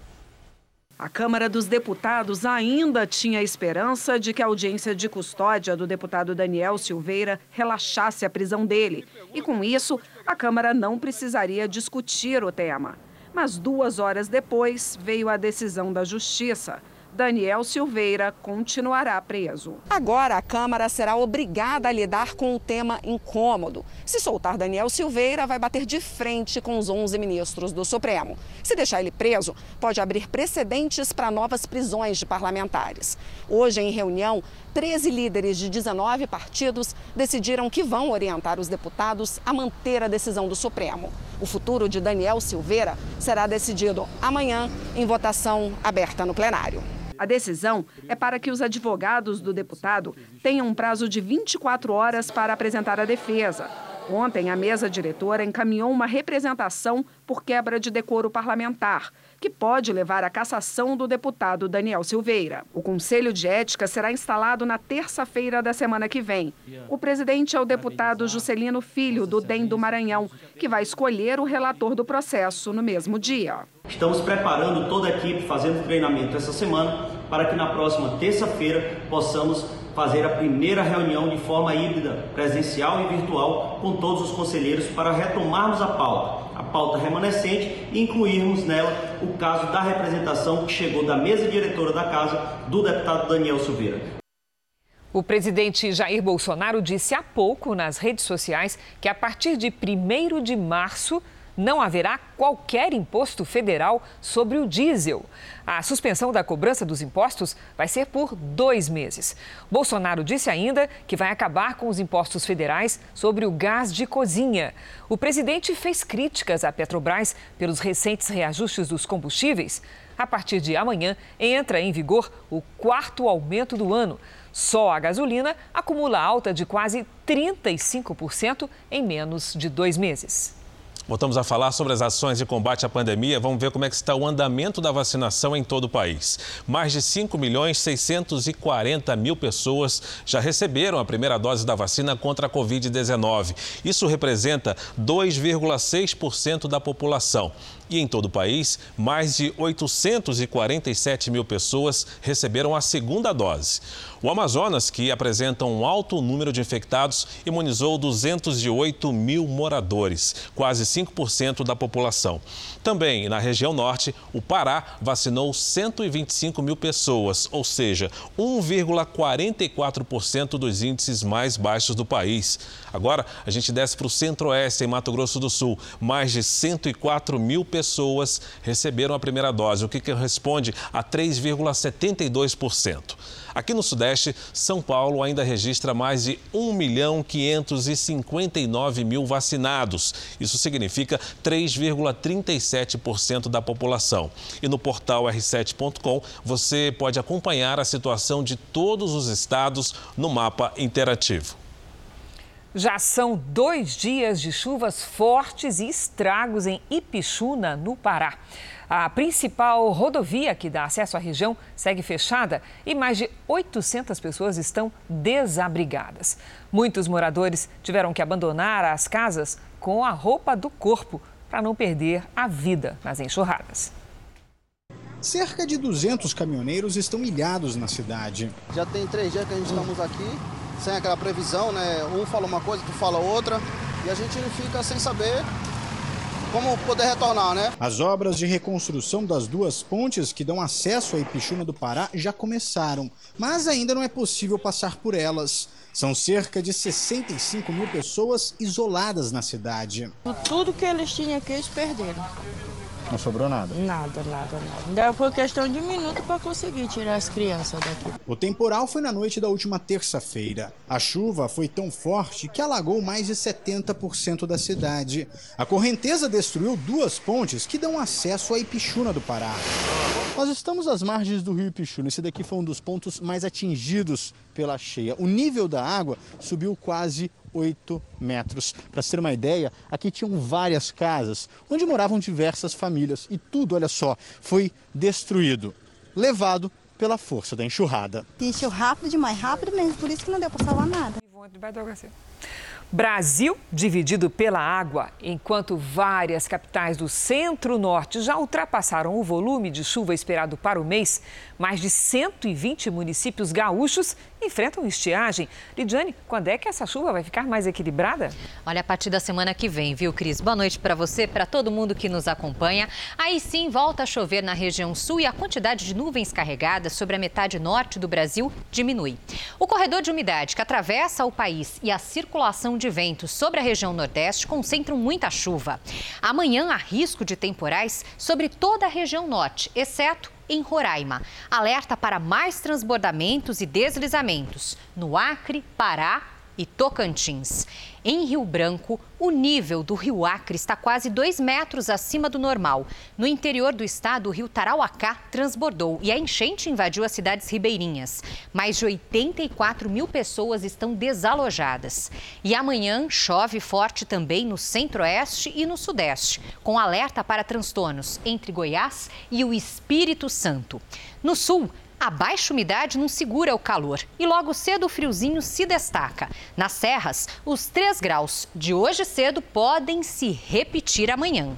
A Câmara dos Deputados ainda tinha esperança de que a audiência de custódia do deputado Daniel Silveira relaxasse a prisão dele. E com isso, a Câmara não precisaria discutir o tema. Mas duas horas depois veio a decisão da Justiça. Daniel Silveira continuará preso. Agora a Câmara será obrigada a lidar com o tema incômodo. Se soltar Daniel Silveira, vai bater de frente com os 11 ministros do Supremo. Se deixar ele preso, pode abrir precedentes para novas prisões de parlamentares. Hoje, em reunião, 13 líderes de 19 partidos decidiram que vão orientar os deputados a manter a decisão do Supremo. O futuro de Daniel Silveira será decidido amanhã em votação aberta no plenário. A decisão é para que os advogados do deputado tenham um prazo de 24 horas para apresentar a defesa. Ontem, a mesa diretora encaminhou uma representação por quebra de decoro parlamentar, que pode levar à cassação do deputado Daniel Silveira. O Conselho de Ética será instalado na terça-feira da semana que vem. O presidente é o deputado Juscelino Filho, do DEM do Maranhão, que vai escolher o relator do processo no mesmo dia. Estamos preparando toda a equipe, fazendo treinamento essa semana, para que na próxima terça-feira possamos fazer a primeira reunião de forma híbrida, presencial e virtual, com todos os conselheiros para retomarmos a pauta, pauta remanescente e incluirmos nela o caso da representação que chegou da mesa diretora da casa do deputado Daniel Silveira. O presidente Jair Bolsonaro disse há pouco nas redes sociais que a partir de 1 de março não haverá qualquer imposto federal sobre o diesel. A suspensão da cobrança dos impostos vai ser por dois meses. Bolsonaro disse ainda que vai acabar com os impostos federais sobre o gás de cozinha. O presidente fez críticas à Petrobras pelos recentes reajustes dos combustíveis. A partir de amanhã, entra em vigor o quarto aumento do ano. Só a gasolina acumula alta de quase 35% em menos de dois meses. Voltamos a falar sobre as ações de combate à pandemia. Vamos ver como é que está o andamento da vacinação em todo o país. Mais de 5 milhões 640 mil pessoas já receberam a primeira dose da vacina contra a Covid-19. Isso representa 2,6% da população. E em todo o país, mais de 847 mil pessoas receberam a segunda dose. O Amazonas, que apresenta um alto número de infectados, imunizou 208 mil moradores, quase 5% da população. Também na região norte, o Pará vacinou 125 mil pessoas, ou seja, 1,44% dos índices mais baixos do país. Agora, a gente desce para o centro-oeste, em Mato Grosso do Sul. Mais de 104 mil pessoas receberam a primeira dose, o que corresponde a 3,72%. Aqui no Sudeste, São Paulo ainda registra mais de 1 milhão 559 mil vacinados. Isso significa 3,37% da população. E no portal r7.com você pode acompanhar a situação de todos os estados no mapa interativo. Já são dois dias de chuvas fortes e estragos em Ipixuna, no Pará. A principal rodovia que dá acesso à região segue fechada e mais de 800 pessoas estão desabrigadas. Muitos moradores tiveram que abandonar as casas com a roupa do corpo para não perder a vida nas enxurradas. Cerca de 200 caminhoneiros estão ilhados na cidade. Já tem três dias que a gente estamos aqui, sem aquela previsão, né? Um fala uma coisa, tu fala outra, e a gente fica sem saber como poder retornar, né? As obras de reconstrução das duas pontes que dão acesso à Ipixuna do Pará já começaram, mas ainda não é possível passar por elas. São cerca de 65 mil pessoas isoladas na cidade. Tudo que eles tinham aqui, eles perderam. Não sobrou nada? Nada, nada, nada. Ainda foi questão de minuto para conseguir tirar as crianças daqui. O temporal foi na noite da última terça-feira. A chuva foi tão forte que alagou mais de 70% da cidade. A correnteza destruiu duas pontes que dão acesso à Ipixuna do Pará. Nós estamos às margens do rio Ipixuna. Esse daqui foi um dos pontos mais atingidos pela cheia. O nível da água subiu quase 8 metros. Para ter uma ideia, aqui tinham várias casas onde moravam diversas famílias e tudo, olha só, foi destruído, levado pela força da enxurrada. Encheu rápido demais, rápido mesmo, por isso que não deu para salvar nada. Brasil dividido pela água, enquanto várias capitais do centro-norte já ultrapassaram o volume de chuva esperado para o mês, mais de 120 municípios gaúchos enfrentam estiagem. Lidiane, quando é que essa chuva vai ficar mais equilibrada? Olha, a partir da semana que vem, viu, Cris? Boa noite para você, para todo mundo que nos acompanha. Aí sim, volta a chover na região sul e a quantidade de nuvens carregadas sobre a metade norte do Brasil diminui. O corredor de umidade que atravessa o país e a circulação de ventos sobre a região nordeste concentram muita chuva. Amanhã há risco de temporais sobre toda a região norte, exceto em Roraima. Alerta para mais transbordamentos e deslizamentos no Acre, Pará e Tocantins. Em Rio Branco, o nível do rio Acre está quase dois metros acima do normal. No interior do estado, o rio Tarauacá transbordou e a enchente invadiu as cidades ribeirinhas. Mais de 84 mil pessoas estão desalojadas. E amanhã chove forte também no centro-oeste e no sudeste, com alerta para transtornos entre Goiás e o Espírito Santo. No sul, a baixa umidade não segura o calor e logo cedo o friozinho se destaca. Nas serras, os 3 graus de hoje cedo podem se repetir amanhã.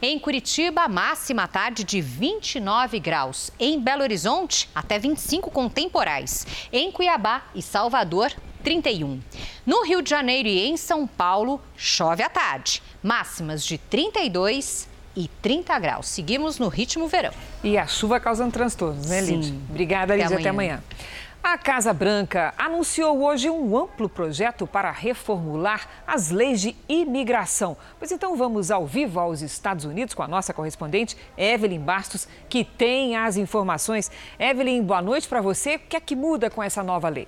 Em Curitiba, máxima tarde de 29 graus. Em Belo Horizonte, até 25 com temporais. Em Cuiabá e Salvador, 31. No Rio de Janeiro e em São Paulo, chove à tarde. Máximas de 32 e 30 graus. Seguimos no ritmo verão. E a chuva causando transtornos, né, Lid? Obrigada, Lid. Até, até amanhã. A Casa Branca anunciou hoje um amplo projeto para reformular as leis de imigração. Pois então vamos ao vivo aos Estados Unidos com a nossa correspondente Evelyn Bastos, que tem as informações. Evelyn, boa noite para você. O que é que muda com essa nova lei?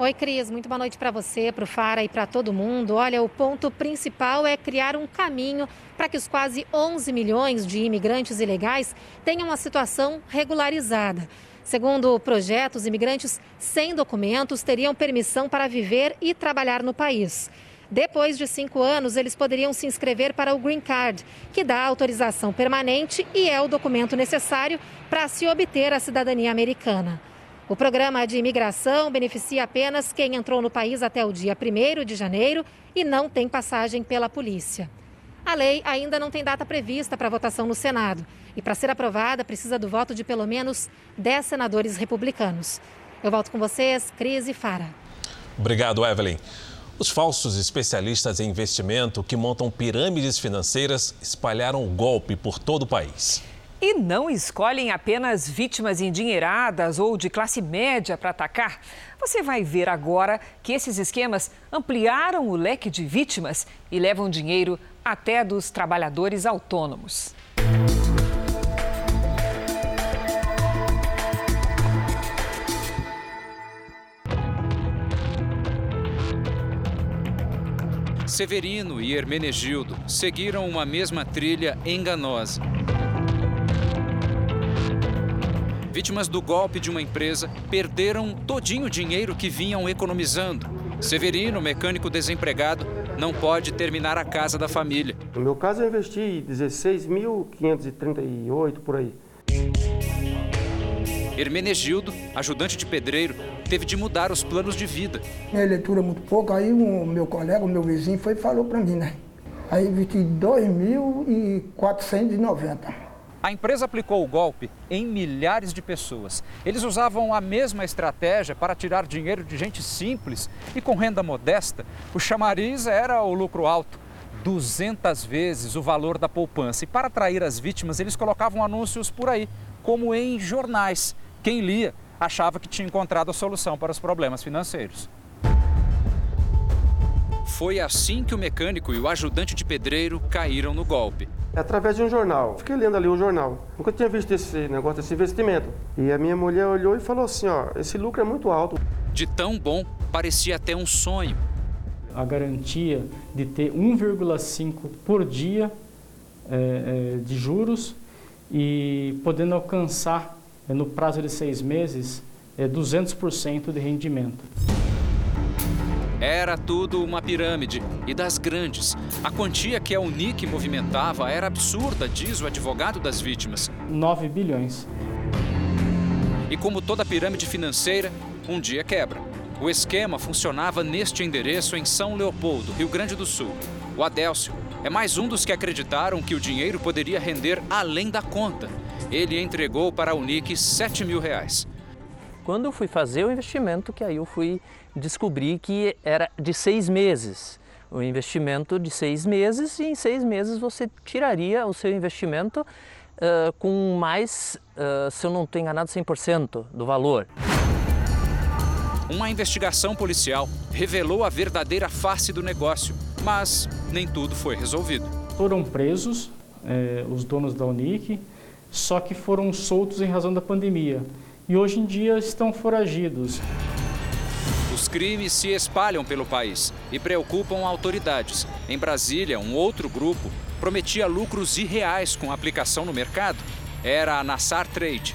Oi, Cris, muito boa noite para você, para o Fara e para todo mundo. Olha, o ponto principal é criar um caminho para que os quase 11 milhões de imigrantes ilegais tenham uma situação regularizada. Segundo o projeto, os imigrantes sem documentos teriam permissão para viver e trabalhar no país. Depois de cinco anos, eles poderiam se inscrever para o Green Card, que dá autorização permanente e é o documento necessário para se obter a cidadania americana. O programa de imigração beneficia apenas quem entrou no país até o dia 1 de janeiro e não tem passagem pela polícia. A lei ainda não tem data prevista para votação no Senado e, para ser aprovada, precisa do voto de pelo menos 10 senadores republicanos. Eu volto com vocês, Cris e Fara. Obrigado, Evelyn. Os falsos especialistas em investimento que montam pirâmides financeiras espalharam o golpe por todo o país. E não escolhem apenas vítimas endinheiradas ou de classe média para atacar. Você vai ver agora que esses esquemas ampliaram o leque de vítimas e levam dinheiro até dos trabalhadores autônomos. Severino e Hermenegildo seguiram uma mesma trilha enganosa. Vítimas do golpe de uma empresa perderam todinho o dinheiro que vinham economizando. Severino, mecânico desempregado, não pode terminar a casa da família. No meu caso, eu investi 16.538 por aí. Hermenegildo, ajudante de pedreiro, teve de mudar os planos de vida. Minha leitura é muito pouco, aí o meu colega, o meu vizinho, foi e falou para mim, né? Aí investi 2.490. A empresa aplicou o golpe em milhares de pessoas. Eles usavam a mesma estratégia para tirar dinheiro de gente simples e com renda modesta. O chamariz era o lucro alto. 200 vezes o valor da poupança. E para atrair as vítimas, eles colocavam anúncios por aí, como em jornais. Quem lia achava que tinha encontrado a solução para os problemas financeiros. Foi assim que o mecânico e o ajudante de pedreiro caíram no golpe. É através de um jornal. Fiquei lendo ali o jornal. Nunca tinha visto esse negócio, esse investimento. E a minha mulher olhou e falou assim: ó, esse lucro é muito alto. De tão bom, parecia até um sonho. A garantia de ter 1,5 por dia é, é, de juros e podendo alcançar é, no prazo de seis meses é, 200% de rendimento. Era tudo uma pirâmide e das grandes. A quantia que a Unic movimentava era absurda, diz o advogado das vítimas. 9 bilhões. E como toda pirâmide financeira, um dia quebra. O esquema funcionava neste endereço em São Leopoldo, Rio Grande do Sul. O Adélcio é mais um dos que acreditaram que o dinheiro poderia render além da conta. Ele entregou para a Unic 7 mil reais. Quando eu fui fazer o investimento, que aí eu fui descobrir que era de seis meses. O investimento de seis meses e em seis meses você tiraria o seu investimento uh, com mais, uh, se eu não estou enganado, 100% do valor. Uma investigação policial revelou a verdadeira face do negócio, mas nem tudo foi resolvido. Foram presos eh, os donos da Unic, só que foram soltos em razão da pandemia e hoje em dia estão foragidos. Os crimes se espalham pelo país e preocupam autoridades. Em Brasília, um outro grupo prometia lucros irreais com a aplicação no mercado. Era a Nassar Trade.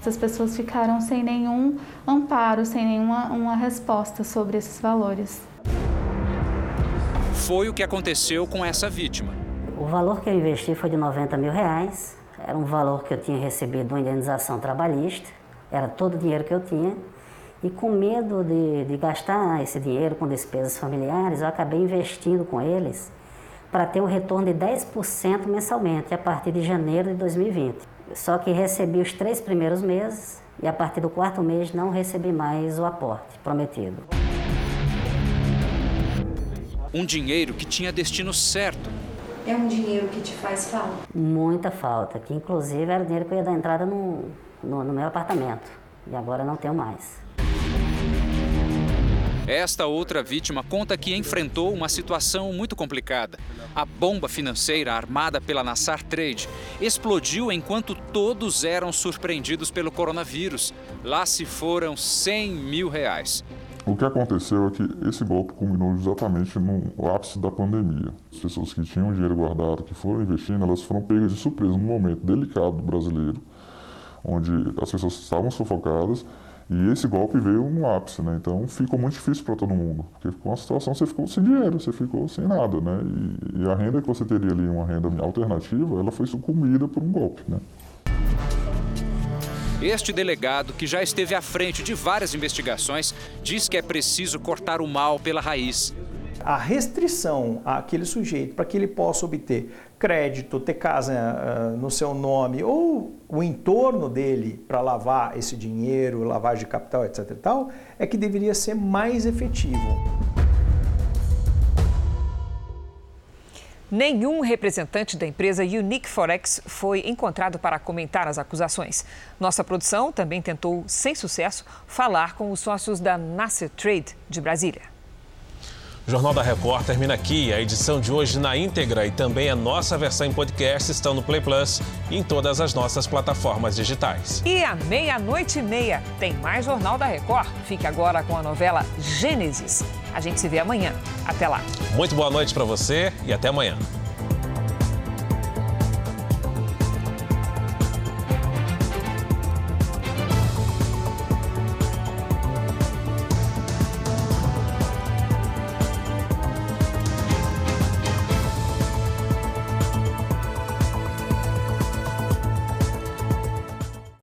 Essas pessoas ficaram sem nenhum amparo, sem nenhuma uma resposta sobre esses valores. Foi o que aconteceu com essa vítima. O valor que eu investi foi de 90 mil reais. Era um valor que eu tinha recebido uma indenização trabalhista. Era todo o dinheiro que eu tinha. E com medo de, de gastar esse dinheiro com despesas familiares, eu acabei investindo com eles para ter um retorno de 10% mensalmente a partir de janeiro de 2020. Só que recebi os três primeiros meses e a partir do quarto mês não recebi mais o aporte prometido. Um dinheiro que tinha destino certo. É um dinheiro que te faz falta? Muita falta, que inclusive era o dinheiro que eu ia dar entrada no, no, no meu apartamento. E agora não tenho mais. Esta outra vítima conta que enfrentou uma situação muito complicada. A bomba financeira armada pela Nassar Trade explodiu enquanto todos eram surpreendidos pelo coronavírus. Lá se foram 100 mil reais. O que aconteceu é que esse golpe culminou exatamente no ápice da pandemia. As pessoas que tinham dinheiro guardado, que foram investindo, elas foram pegas de surpresa num momento delicado do brasileiro, onde as pessoas estavam sufocadas e esse golpe veio no ápice, né? Então ficou muito difícil para todo mundo, porque com a situação você ficou sem dinheiro, você ficou sem nada, né? E, e, a renda que você teria ali, uma renda alternativa, ela foi sucumida por um golpe, né? Este delegado, que já esteve à frente de várias investigações, diz que é preciso cortar o mal pela raiz. A restrição àquele sujeito para que ele possa obter crédito, ter casa uh, no seu nome ou o entorno dele para lavar esse dinheiro, lavagem de capital, etc. E tal, é que deveria ser mais efetivo. Nenhum representante da empresa Unique Forex foi encontrado para comentar as acusações. Nossa produção também tentou, sem sucesso, falar com os sócios da Nasser Trade de Brasília. O Jornal da Record termina aqui. A edição de hoje na íntegra e também a nossa versão em podcast estão no Play Plus e em todas as nossas plataformas digitais. E à meia-noite e meia tem mais Jornal da Record. Fique agora com a novela Gênesis. A gente se vê amanhã. Até lá. Muito boa noite para você e até amanhã.